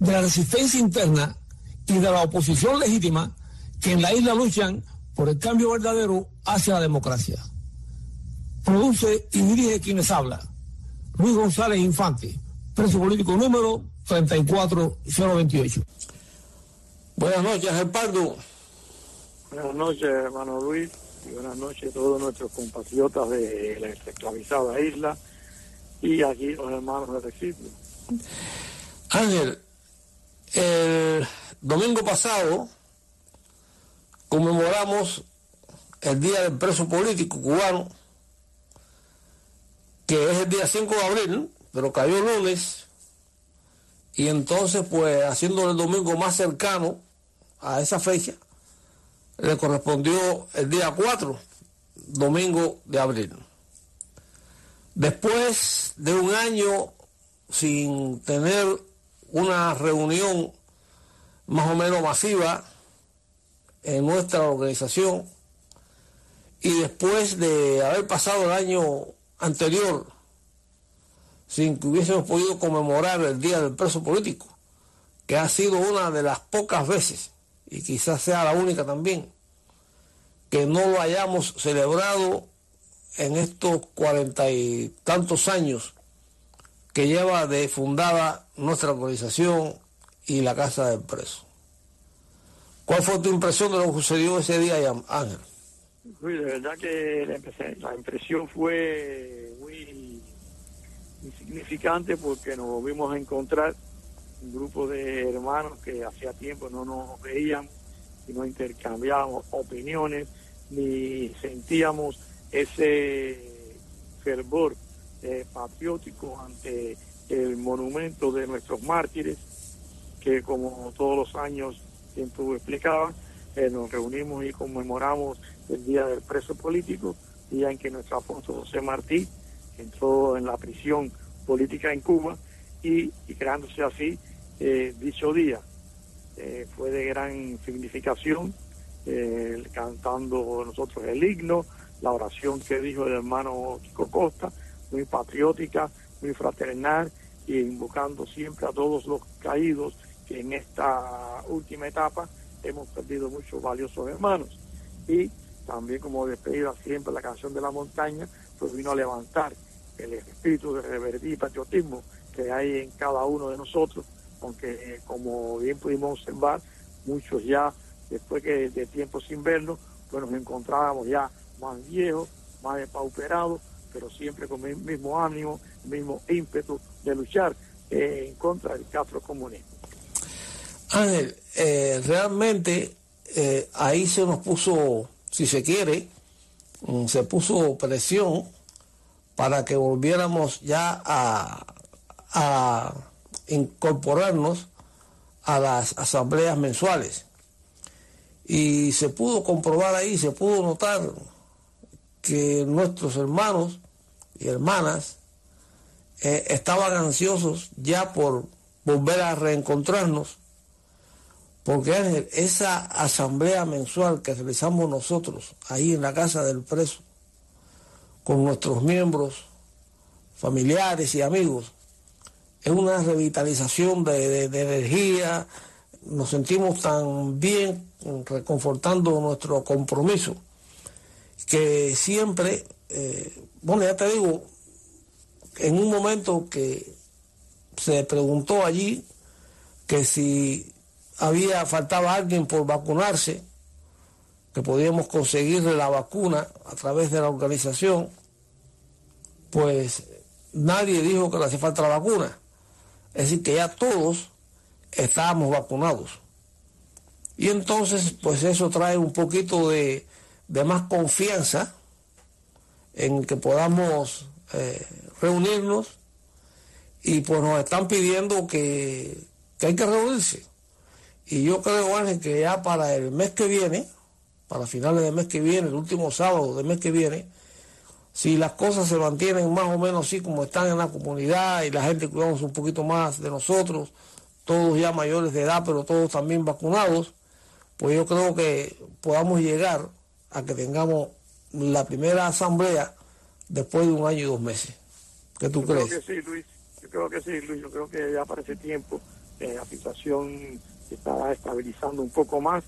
de la resistencia interna y de la oposición legítima que en la isla luchan por el cambio verdadero hacia la democracia. Produce y dirige quienes habla. Luis González Infante, preso político número 34028. Buenas noches, Gerpardo. Buenas noches, hermano Luis, y buenas noches a todos nuestros compatriotas de la esclavizada isla y aquí los hermanos de Recife. Ángel, el domingo pasado conmemoramos el Día del Preso Político Cubano, que es el día 5 de abril, pero cayó el lunes, y entonces pues haciendo el domingo más cercano a esa fecha, le correspondió el día 4, domingo de abril. Después de un año sin tener una reunión más o menos masiva en nuestra organización y después de haber pasado el año anterior sin que hubiésemos podido conmemorar el Día del Preso Político, que ha sido una de las pocas veces, y quizás sea la única también, que no lo hayamos celebrado en estos cuarenta y tantos años que lleva de fundada nuestra organización y la Casa del Preso. ¿Cuál fue tu impresión de lo que sucedió ese día, Ángel? Luis, de verdad que la impresión fue muy insignificante porque nos volvimos a encontrar un grupo de hermanos que hacía tiempo no nos veían y no intercambiábamos opiniones ni sentíamos ese fervor eh, patriótico ante el monumento de nuestros mártires, que como todos los años, siempre explicaba, eh, nos reunimos y conmemoramos el Día del Preso Político, día en que nuestro apóstol José Martí entró en la prisión política en Cuba y, creándose así eh, dicho día. fue de gran significación, cantando nosotros el himno, la oración que dijo el hermano Kiko Costa, muy patriótica, muy fraternal y invocando siempre a todos los caídos que en esta última etapa hemos perdido muchos valiosos hermanos. Y también como despedida siempre la canción de la montaña, pues vino a levantar el espíritu de reverdía y patriotismo que hay en cada uno de nosotros, aunque eh, como bien pudimos observar, muchos ya después que de tiempo sin vernos, pues nos encontrábamos ya más viejo, más depauperado, pero siempre con el mismo ánimo, el mismo ímpetu de luchar eh, en contra del comunismo. Ángel, eh, realmente eh, ahí se nos puso, si se quiere, mm, se puso presión para que volviéramos ya a incorporarnos a las asambleas mensuales. Y se pudo comprobar ahí, se pudo notar que nuestros hermanos y hermanas eh, estaban ansiosos ya por volver a reencontrarnos, porque esa asamblea mensual que realizamos nosotros ahí en la casa del preso, con nuestros miembros, familiares y amigos, es una revitalización de energía, nos sentimos tan bien reconfortando nuestro compromiso que siempre, eh, bueno, ya te digo, en un momento que se preguntó allí que si había, faltaba alguien por vacunarse, que podíamos conseguirle la vacuna a través de la organización, pues nadie dijo que le hacía falta la vacuna. Es decir, que ya todos estábamos vacunados. Y entonces, pues eso trae un poquito de, de más confianza en que podamos eh, reunirnos y pues nos están pidiendo que, hay que reunirse. Y yo creo, Ángel, que ya para el mes que viene, para finales del mes que viene, el último sábado del mes que viene, si las cosas se mantienen más o menos así como están en la comunidad y la gente cuidamos un poquito más de nosotros, todos ya mayores de edad, pero todos también vacunados, pues yo creo que podamos llegar a que tengamos la primera asamblea después de un año y dos meses. ¿Qué tú crees? Creo que sí, Luis. Yo creo que sí, Luis. Yo creo que ya para ese tiempo eh, la situación se está estabilizando un poco más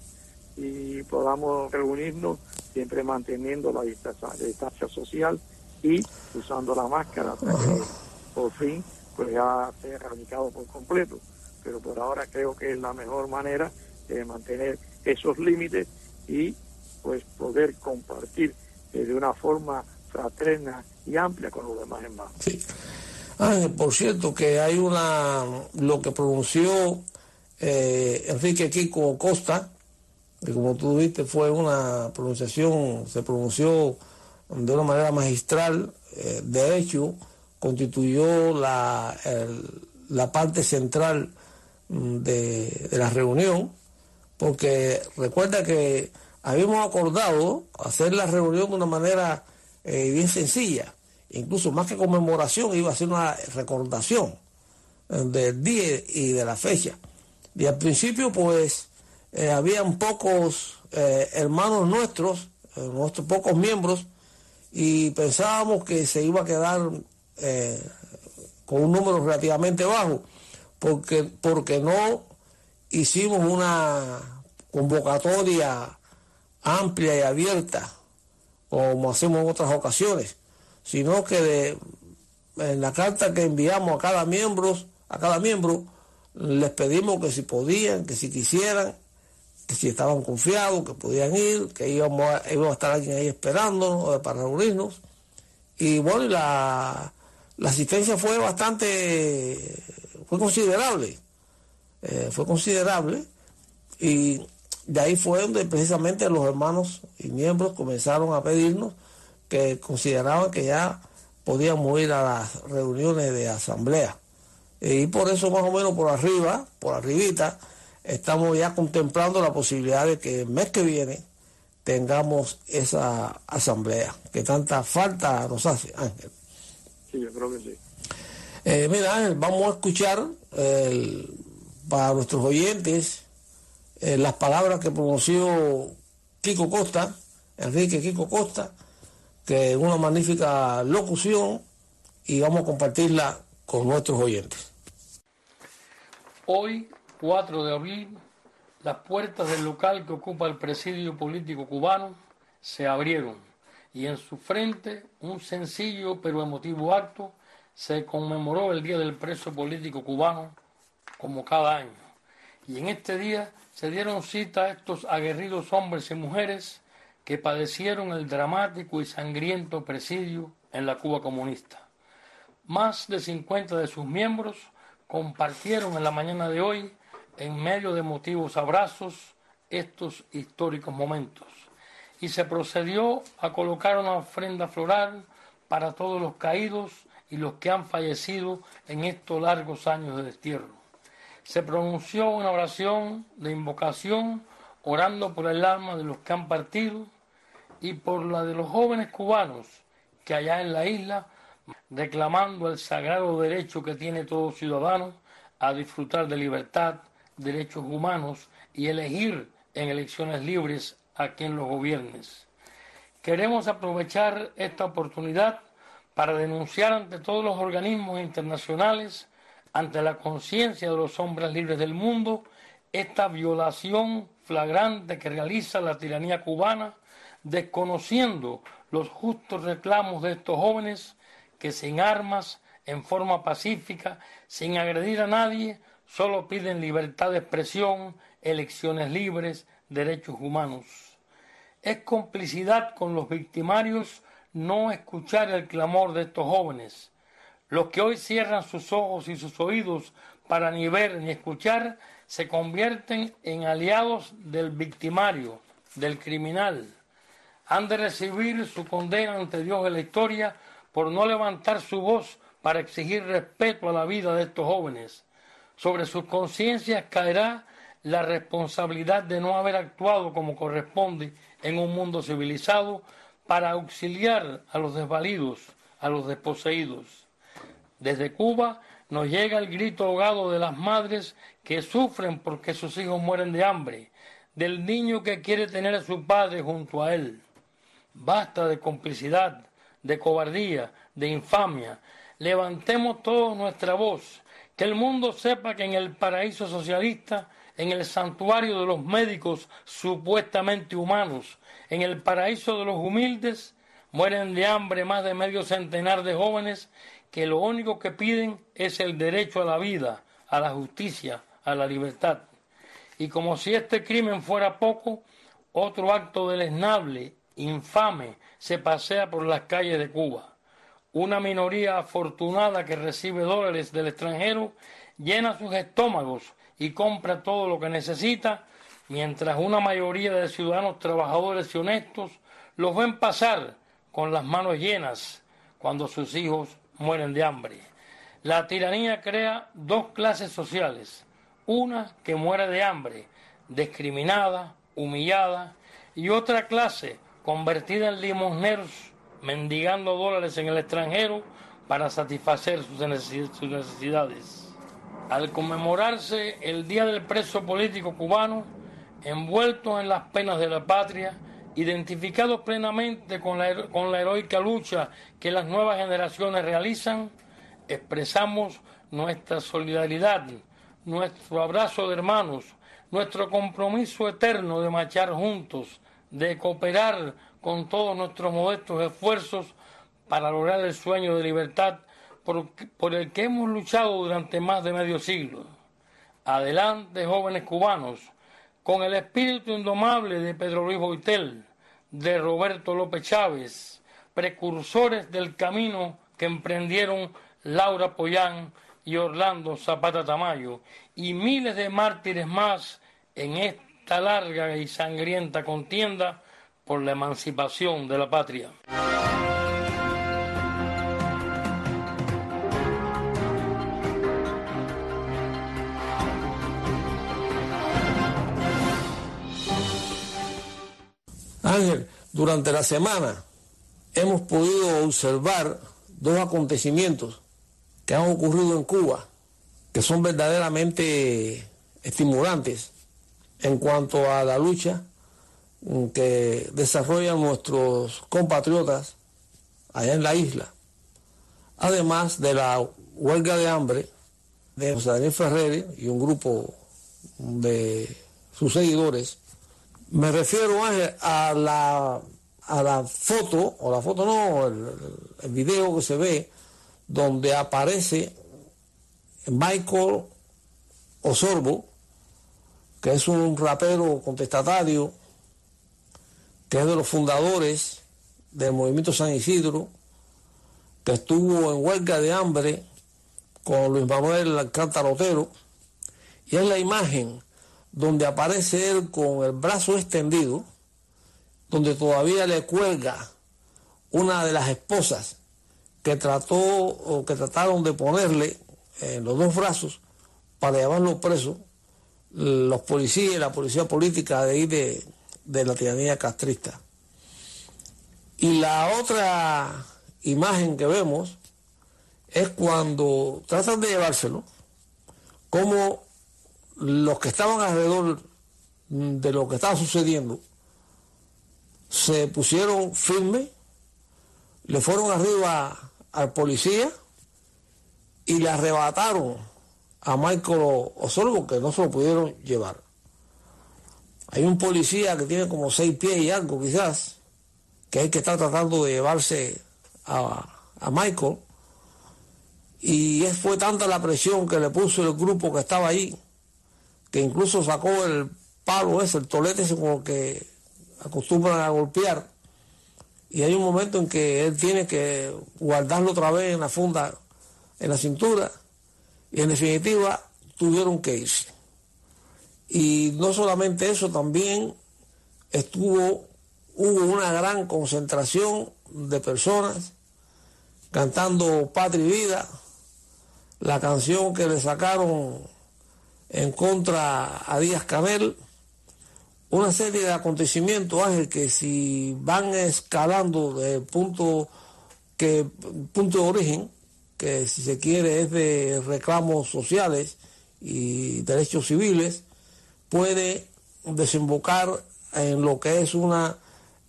y podamos reunirnos siempre manteniendo la distancia, social y usando la máscara para que por fin pues ya sea erradicado por completo. Pero por ahora creo que es la mejor manera de mantener esos límites y pues poder compartir eh, de una forma fraterna y amplia con los demás hermanos. Sí. por cierto que hay una, lo que pronunció eh, Enrique Kiko Costa, que como tú viste fue una pronunciación, se pronunció de una manera magistral, eh, de hecho constituyó la, la parte central mm, de la reunión, porque recuerda que habíamos acordado hacer la reunión de una manera eh, bien sencilla, incluso más que conmemoración, iba a ser una recordación eh, del día y de la fecha. Y al principio, pues, eh, habían pocos hermanos nuestros, nuestros pocos miembros, y pensábamos que se iba a quedar con un número relativamente bajo, porque, porque no hicimos una convocatoria amplia y abierta, como hacemos en otras ocasiones, sino que en la carta que enviamos a cada miembro, a cada miembro, les pedimos que si podían, que si quisieran, que si estaban confiados, que podían ir, que íbamos a, a estar alguien ahí esperándonos para reunirnos. Y bueno, la, la asistencia fue bastante, fue considerable, eh, fue considerable. Y de ahí fue donde precisamente los hermanos y miembros comenzaron a pedirnos que consideraban que ya podíamos ir a las reuniones de asamblea. Y por eso más o menos por arriba, por arribita, estamos ya contemplando la posibilidad de que el mes que viene tengamos esa asamblea que tanta falta nos hace, Ángel. Sí, yo creo que sí. Eh, mira, Ángel, vamos a escuchar para nuestros oyentes eh, las palabras que pronunció Kiko Costa, Enrique Kiko Costa, que es una magnífica locución y vamos a compartirla con nuestros oyentes. Hoy, 4 de abril, las puertas del local que ocupa el presidio político cubano se abrieron y en su frente un sencillo pero emotivo acto se conmemoró el Día del Preso Político Cubano como cada año. Y en este día se dieron cita a estos aguerridos hombres y mujeres que padecieron el dramático y sangriento presidio en la Cuba comunista. Más de 50 de sus miembros compartieron en la mañana de hoy, en medio de emotivos abrazos, estos históricos momentos. Y se procedió a colocar una ofrenda floral para todos los caídos y los que han fallecido en estos largos años de destierro se pronunció una oración de invocación orando por el alma de los que han partido y por la de los jóvenes cubanos que allá en la isla, reclamando el sagrado derecho que tiene todo ciudadano a disfrutar de libertad, derechos humanos y elegir en elecciones libres a quien los gobiernes. Queremos aprovechar esta oportunidad para denunciar ante todos los organismos internacionales ante la conciencia de los hombres libres del mundo esta violación flagrante que realiza la tiranía cubana, desconociendo los justos reclamos de estos jóvenes que sin armas, en forma pacífica, sin agredir a nadie, solo piden libertad de expresión, elecciones libres, derechos humanos. Es complicidad con los victimarios no escuchar el clamor de estos jóvenes, los que hoy cierran sus ojos y sus oídos para ni ver ni escuchar, se convierten en aliados del victimario, del criminal. Han de recibir su condena ante Dios en la historia por no levantar su voz para exigir respeto a la vida de estos jóvenes. Sobre sus conciencias caerá la responsabilidad de no haber actuado como corresponde en un mundo civilizado para auxiliar a los desvalidos, a los desposeídos. Desde Cuba nos llega el grito ahogado de las madres que sufren porque sus hijos mueren de hambre, del niño que quiere tener a su padre junto a él. Basta de complicidad, de cobardía, de infamia. Levantemos todos nuestra voz, que el mundo sepa que en el paraíso socialista, en el santuario de los médicos supuestamente humanos, en el paraíso de los humildes, mueren de hambre más de medio centenar de jóvenes que lo único que piden es el derecho a la vida, a la justicia, a la libertad. Y como si este crimen fuera poco, otro acto deleznable, infame, se pasea por las calles de Cuba. Una minoría afortunada que recibe dólares del extranjero llena sus estómagos y compra todo lo que necesita, mientras una mayoría de ciudadanos trabajadores y honestos los ven pasar con las manos llenas cuando sus hijos mueren de hambre. La tiranía crea dos clases sociales, una que muere de hambre, discriminada, humillada, y otra clase convertida en limosneros, mendigando dólares en el extranjero para satisfacer sus necesidades. Al conmemorarse el Día del Preso Político Cubano, envueltos en las penas de la patria, identificados plenamente con la, con la heroica lucha que las nuevas generaciones realizan, expresamos nuestra solidaridad, nuestro abrazo de hermanos, nuestro compromiso eterno de marchar juntos, de cooperar con todos nuestros modestos esfuerzos para lograr el sueño de libertad por, por el que hemos luchado durante más de medio siglo. Adelante, jóvenes cubanos, con el espíritu indomable de Pedro Luis Boitel, de Roberto López Chávez, precursores del camino que emprendieron Laura Poyán y Orlando Zapata Tamayo, y miles de mártires más en esta larga y sangrienta contienda por la emancipación de la patria. Ángel, durante la semana hemos podido observar dos acontecimientos que han ocurrido en Cuba, que son verdaderamente estimulantes en cuanto a la lucha que desarrollan nuestros compatriotas allá en la isla, además de la huelga de hambre de José Daniel Ferrer y un grupo de sus seguidores me refiero a la, a la foto, o la foto no, el, video que se ve, donde aparece Michael Osorbo, que es un rapero contestatario, que es de los fundadores del movimiento San Isidro, que estuvo en huelga de hambre con Luis Manuel Alcántara Otero, y es la imagen donde aparece él con el brazo extendido, donde todavía le cuelga una de las esposas que trató o que trataron de ponerle en los dos brazos para llevarlo preso los policías y la policía política de ahí de, de la tiranía castrista. Y la otra imagen que vemos es cuando tratan de llevárselo, como los que estaban alrededor de lo que estaba sucediendo se pusieron firmes, le fueron arriba al policía y le arrebataron a Michael Osorbo que no se lo pudieron llevar. Hay un policía que tiene como seis pies y algo quizás, que el que está tratando de llevarse a, a Michael. Y fue tanta la presión que le puso el grupo que estaba ahí, que incluso sacó el palo ese, el tolete ese con que acostumbran a golpear. Y hay un momento en que él tiene que guardarlo otra vez en la funda, en la cintura. Y en definitiva tuvieron que irse. Y no solamente eso, también estuvo, hubo una gran concentración de personas cantando Patria y Vida, la canción que le sacaron en contra a Díaz Canel, una serie de acontecimientos, Ángel, que si van escalando del punto, que, punto de origen, que si se quiere es de reclamos sociales y derechos civiles, puede desembocar en lo que es una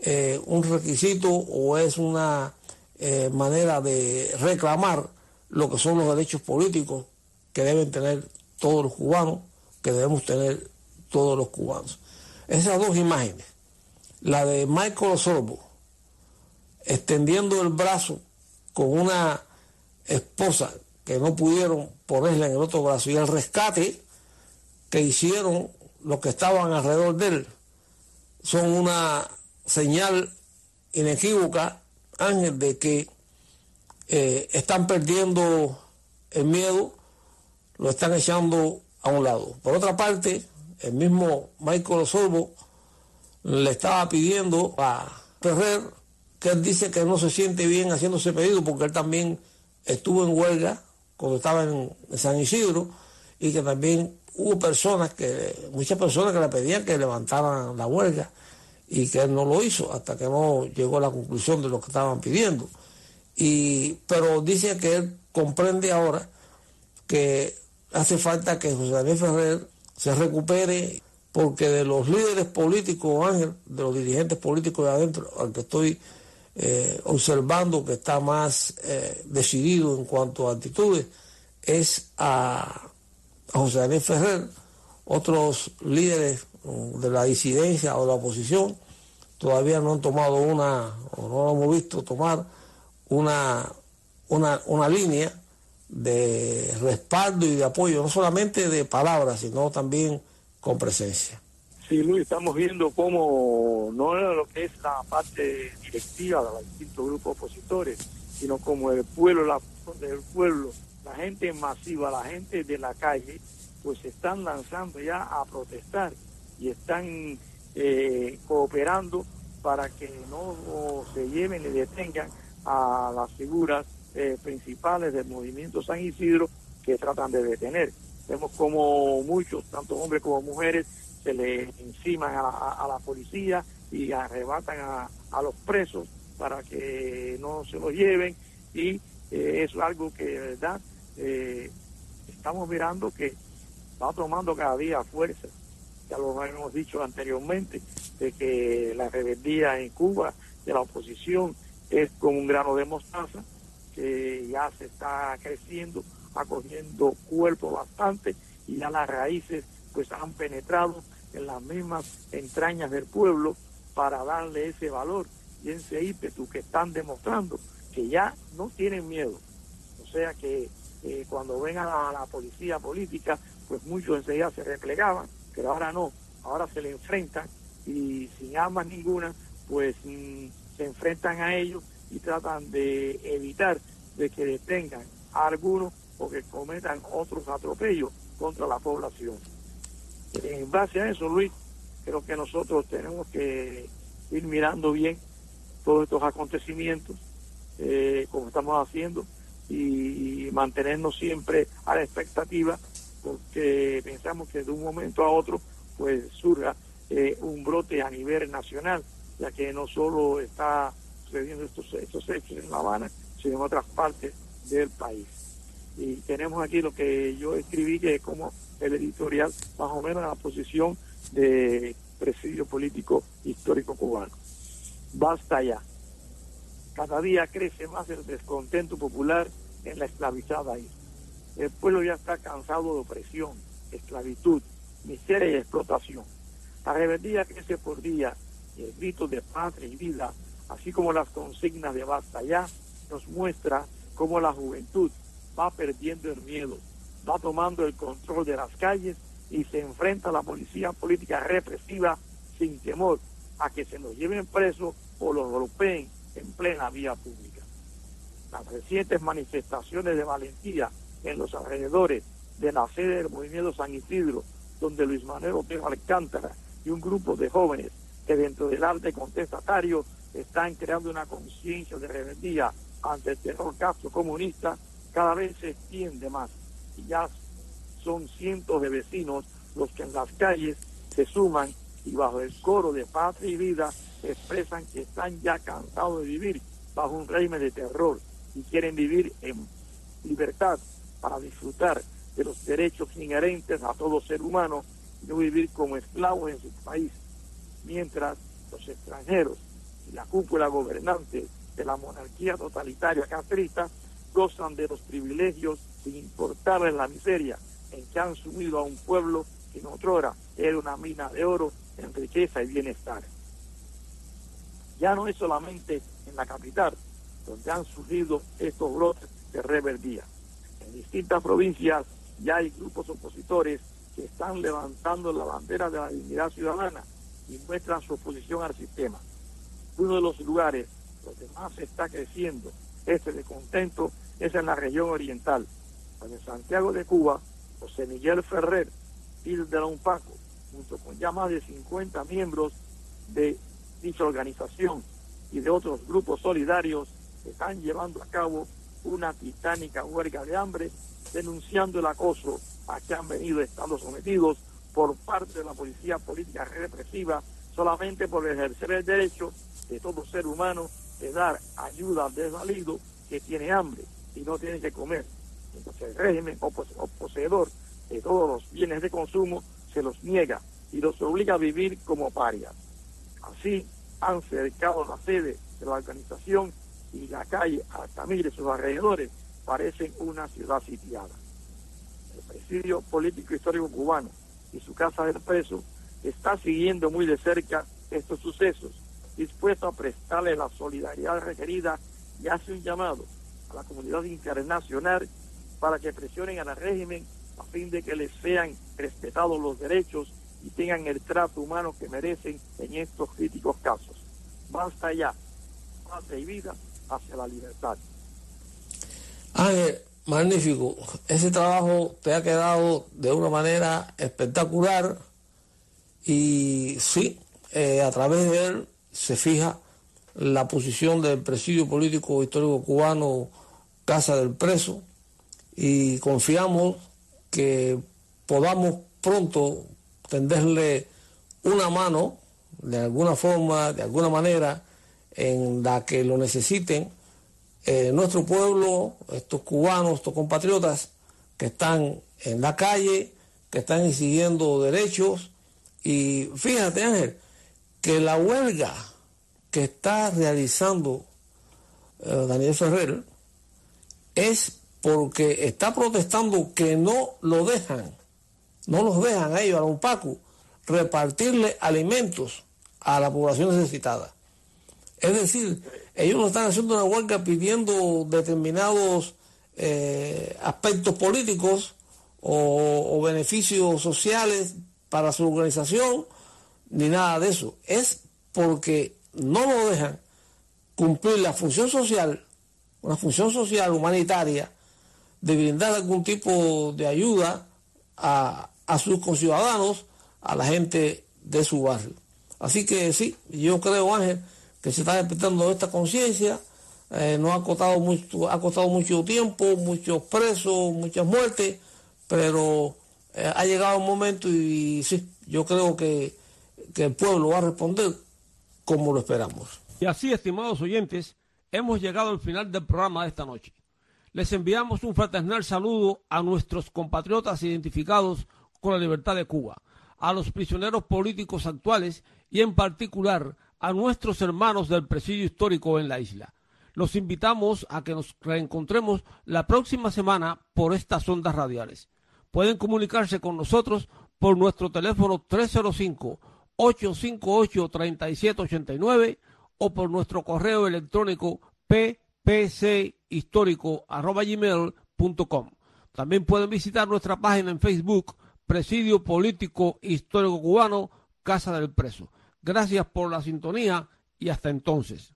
eh, un requisito o es una eh, manera de reclamar lo que son los derechos políticos que deben tener todos los cubanos, que debemos tener todos los cubanos. Esas dos imágenes, la de Michael Osorbo extendiendo el brazo con una esposa que no pudieron ponerle en el otro brazo y el rescate que hicieron los que estaban alrededor de él son una señal inequívoca, Ángel, de que eh, están perdiendo el miedo, lo están echando a un lado. Por otra parte, el mismo Michael Osorbo le estaba pidiendo a Ferrer que él dice que no se siente bien haciéndose pedido porque él también estuvo en huelga cuando estaba en San Isidro y que también hubo personas que, muchas personas que le pedían que levantaran la huelga y que él no lo hizo hasta que no llegó a la conclusión de lo que estaban pidiendo. Y, pero dice que él comprende ahora que hace falta que José Daniel Ferrer se recupere porque de los líderes políticos, Ángel, de los dirigentes políticos de adentro, al que estoy eh, observando que está más eh, decidido en cuanto a actitudes, es a, José Daniel Ferrer, otros líderes mm, de la disidencia o de la oposición, todavía no han tomado una, o no lo hemos visto tomar una, una, una línea de respaldo y de apoyo, no solamente de palabras, sino también con presencia. Sí, Luis, estamos viendo cómo no es lo que es la parte directiva de los distintos grupos opositores, sino como el pueblo, la, pueblo, la gente masiva, la gente de la calle, pues se están lanzando ya a protestar y están eh, cooperando para que no se lleven ni detengan a las figuras eh, principales del movimiento San Isidro que tratan de detener. Vemos como muchos, tanto hombres como mujeres, se le enciman a la, policía y arrebatan a, los presos para que no se los lleven y eh, es algo que de verdad eh, estamos mirando que va tomando cada día fuerza. Ya lo hemos dicho anteriormente, de que la rebeldía en Cuba de la oposición es como un grano de mostaza que ya se está creciendo, acogiendo cuerpo bastante y ya las raíces pues han penetrado en las mismas entrañas del pueblo para darle ese valor y ese ímpetu que están demostrando que ya no tienen miedo. O sea que eh, cuando ven a la, policía política, pues muchos enseguida se replegaban, pero ahora no, ahora se le enfrentan y sin armas ninguna, pues mm, se enfrentan a ellos y tratan de evitar de que detengan a algunos o que cometan otros atropellos contra la población. En base a eso, Luis, creo que nosotros tenemos que ir mirando bien todos estos acontecimientos, eh, como estamos haciendo, y mantenernos siempre a la expectativa, porque pensamos que de un momento a otro, pues surja eh, un brote a nivel nacional, ya que no solo está sucediendo estos, estos hechos en La Habana, sino en otras partes del país. Y tenemos aquí lo que yo escribí, que es como el editorial, más o menos la posición de presidio político histórico cubano. Basta ya. Cada día crece más el descontento popular en la esclavizada isla. El pueblo ya está cansado de opresión, esclavitud, miseria y explotación. La rebeldía crece por día y el grito de patria y vida así como las consignas de basta ya, nos muestra cómo la juventud va perdiendo el miedo, va tomando el control de las calles y se enfrenta a la policía política represiva sin temor a que se los lleven presos o los golpeen en plena vía pública. Las recientes manifestaciones de valentía en los alrededores de la sede del movimiento San Isidro, donde Luis Manuel Otero Alcántara y un grupo de jóvenes que dentro del arte contestatario están creando una conciencia de rebeldía ante el terror caso comunista, cada vez se extiende más. Y ya son cientos de vecinos los que en las calles se suman y bajo el coro de patria y vida expresan que están ya cansados de vivir bajo un régimen de terror y quieren vivir en libertad para disfrutar de los derechos inherentes a todo ser humano y no vivir como esclavos en su país, mientras los extranjeros y la cúpula gobernante de la monarquía totalitaria castrista gozan de los privilegios sin importarles la miseria en que han sumido a un pueblo que en otrora era una mina de oro en riqueza y bienestar. Ya no es solamente en la capital donde han surgido estos brotes de rebeldía. En distintas provincias ya hay grupos opositores que están levantando la bandera de la dignidad ciudadana y muestran su oposición al sistema. Uno de los lugares donde más se está creciendo este descontento es en la región oriental, en Santiago de Cuba, José Miguel Ferrer, líder de la UNPACO, junto con ya más de 50 miembros de dicha organización y de otros grupos solidarios, están llevando a cabo una titánica huelga de hambre, denunciando el acoso a que han venido estando sometidos por parte de la policía política represiva solamente por ejercer el derecho de todo ser humano de dar ayuda al desvalido que tiene hambre y no tiene que comer. Entonces el régimen o, poseedor de todos los bienes de consumo se los niega y los obliga a vivir como parias. Así han cercado la sede de la organización y la calle Altamira y sus alrededores parecen una ciudad sitiada. El presidio político histórico cubano y su casa del preso está siguiendo muy de cerca estos sucesos, dispuesto a prestarle la solidaridad requerida y hace un llamado a la comunidad internacional para que presionen al régimen a fin de que les sean respetados los derechos y tengan el trato humano que merecen en estos críticos casos. Basta ya, paz y vida hacia la libertad. Ángel, magnífico. Ese trabajo te ha quedado de una manera espectacular y sí, eh, a través de él se fija la posición del presidio político histórico cubano Casa del Preso y confiamos que podamos pronto tenderle una mano de alguna forma, de alguna manera, en la que lo necesiten eh, nuestro pueblo, estos cubanos, estos compatriotas que están en la calle, que están exigiendo derechos. Y fíjate Ángel, que la huelga que está realizando eh, Daniel Ferrer es porque está protestando que no lo dejan, no los dejan a ellos, a los Paco, repartirle alimentos a la población necesitada. Es decir, ellos no están haciendo una huelga pidiendo determinados eh, aspectos políticos o, beneficios sociales para su organización, ni nada de eso. Es porque no lo dejan cumplir la función social, una función social humanitaria, de brindar algún tipo de ayuda a, a sus conciudadanos, a la gente de su barrio. Así que sí, yo creo, Ángel, que se está despertando esta conciencia. Eh, ha costado mucho, ha costado mucho tiempo, muchos presos, muchas muertes, pero eh, ha llegado un momento y, sí, yo creo que, que el pueblo va a responder como lo esperamos. Y así, estimados oyentes, hemos llegado al final del programa de esta noche. Les enviamos un fraternal saludo a nuestros compatriotas identificados con la libertad de Cuba, a los prisioneros políticos actuales y en particular a nuestros hermanos del presidio histórico en la isla. Los invitamos a que nos reencontremos la próxima semana por estas ondas radiales. Pueden comunicarse con nosotros por nuestro teléfono 305-858-3789 o por nuestro correo electrónico ppchistórico.com. También pueden visitar nuestra página en Facebook, Presidio Político Histórico Cubano, Casa del Preso. Gracias por la sintonía y hasta entonces.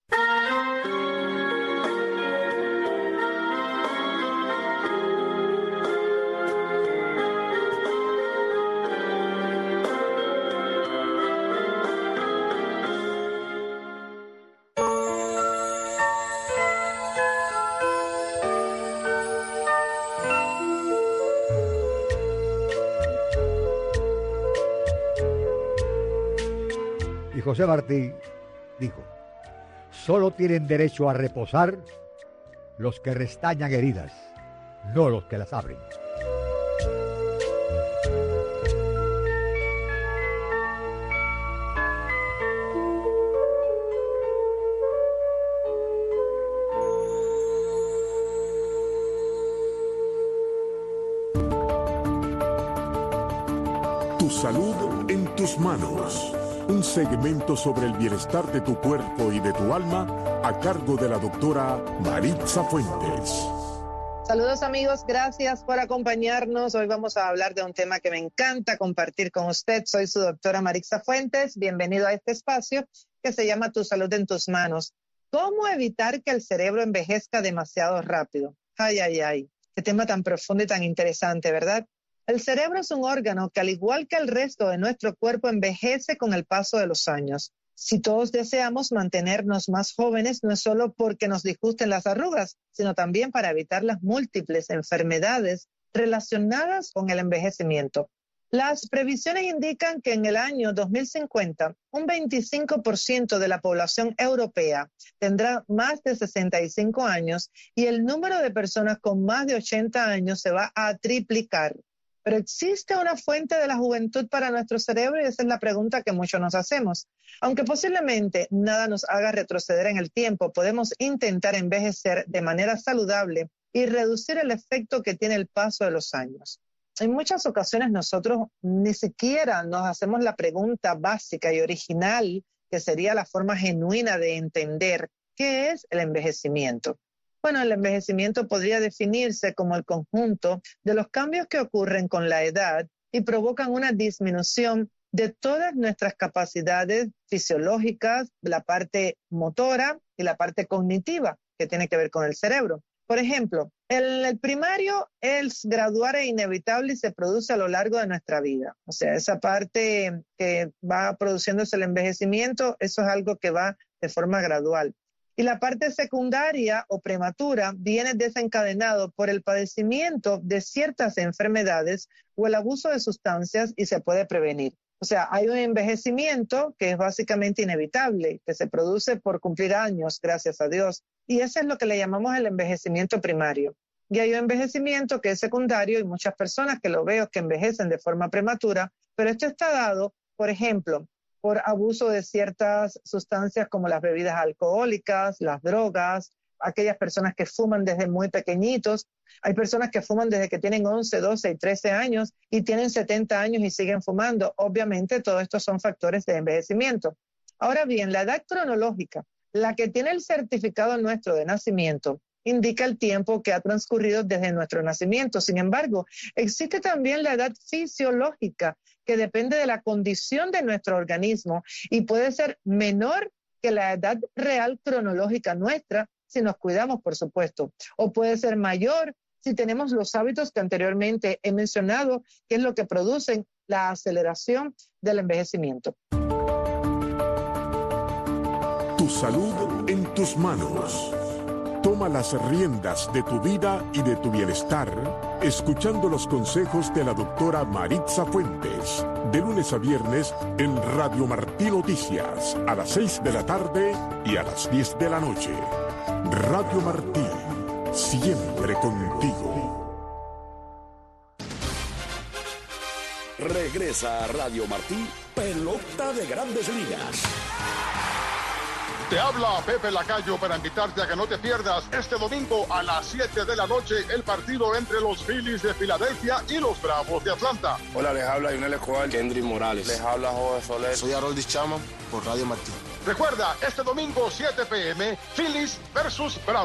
José Martí dijo, solo tienen derecho a reposar los que restañan heridas, no los que las abren. Tu salud en tus manos. Un segmento sobre el bienestar de tu cuerpo y de tu alma a cargo de la doctora Maritza Fuentes. Saludos amigos, gracias por acompañarnos. Hoy vamos a hablar de un tema que me encanta compartir con usted. Soy su doctora Maritza Fuentes. Bienvenido a este espacio que se llama Tu salud en tus manos. ¿Cómo evitar que el cerebro envejezca demasiado rápido? Ay, ay, ay. Qué tema tan profundo y tan interesante, ¿verdad? El cerebro es un órgano que al igual que el resto de nuestro cuerpo envejece con el paso de los años. Si todos deseamos mantenernos más jóvenes, no es solo porque nos disgusten las arrugas, sino también para evitar las múltiples enfermedades relacionadas con el envejecimiento. Las previsiones indican que en el año 2050, un 25% de la población europea tendrá más de 65 años y el número de personas con más de 80 años se va a triplicar. Pero ¿existe una fuente de la juventud para nuestro cerebro? Y esa es la pregunta que muchos nos hacemos. Aunque posiblemente nada nos haga retroceder en el tiempo, podemos intentar envejecer de manera saludable y reducir el efecto que tiene el paso de los años. En muchas ocasiones nosotros ni siquiera nos hacemos la pregunta básica y original, que sería la forma genuina de entender qué es el envejecimiento. Bueno, el envejecimiento podría definirse como el conjunto de los cambios que ocurren con la edad y provocan una disminución de todas nuestras capacidades fisiológicas, la parte motora y la parte cognitiva que tiene que ver con el cerebro. Por ejemplo, el, el primario es graduar e inevitable y se produce a lo largo de nuestra vida. O sea, esa parte que va produciéndose el envejecimiento, eso es algo que va de forma gradual. Y la parte secundaria o prematura viene desencadenado por el padecimiento de ciertas enfermedades o el abuso de sustancias y se puede prevenir. O sea, hay un envejecimiento que es básicamente inevitable, que se produce por cumplir años, gracias a Dios. Y eso es lo que le llamamos el envejecimiento primario. Y hay un envejecimiento que es secundario y muchas personas que lo veo que envejecen de forma prematura, pero esto está dado, por ejemplo, por abuso de ciertas sustancias como las bebidas alcohólicas, las drogas, aquellas personas que fuman desde muy pequeñitos. Hay personas que fuman desde que tienen 11, 12 y 13 años y tienen 70 años y siguen fumando. Obviamente, todo esto son factores de envejecimiento. Ahora bien, la edad cronológica, la que tiene el certificado nuestro de nacimiento, indica el tiempo que ha transcurrido desde nuestro nacimiento. Sin embargo, existe también la edad fisiológica, que depende de la condición de nuestro organismo y puede ser menor que la edad real cronológica nuestra, si nos cuidamos, por supuesto, o puede ser mayor si tenemos los hábitos que anteriormente he mencionado, que es lo que producen la aceleración del envejecimiento. Tu salud en tus manos. Toma las riendas de tu vida y de tu bienestar escuchando los consejos de la doctora Maritza Fuentes de lunes a viernes en Radio Martí Noticias a las 6 de la tarde y a las 10 de la noche. Radio Martí, siempre contigo. Regresa a Radio Martí, pelota de grandes ligas. Te habla Pepe Lacayo para invitarte a que no te pierdas este domingo a las 7 de la noche el partido entre los Phillies de Filadelfia y los Bravos de Atlanta. Hola, les habla Yunel Escobar. Kendry Morales. Les habla José Soler. Soy Harold Chama por Radio Martín. Recuerda, este domingo 7 pm, Phillies versus Bravos.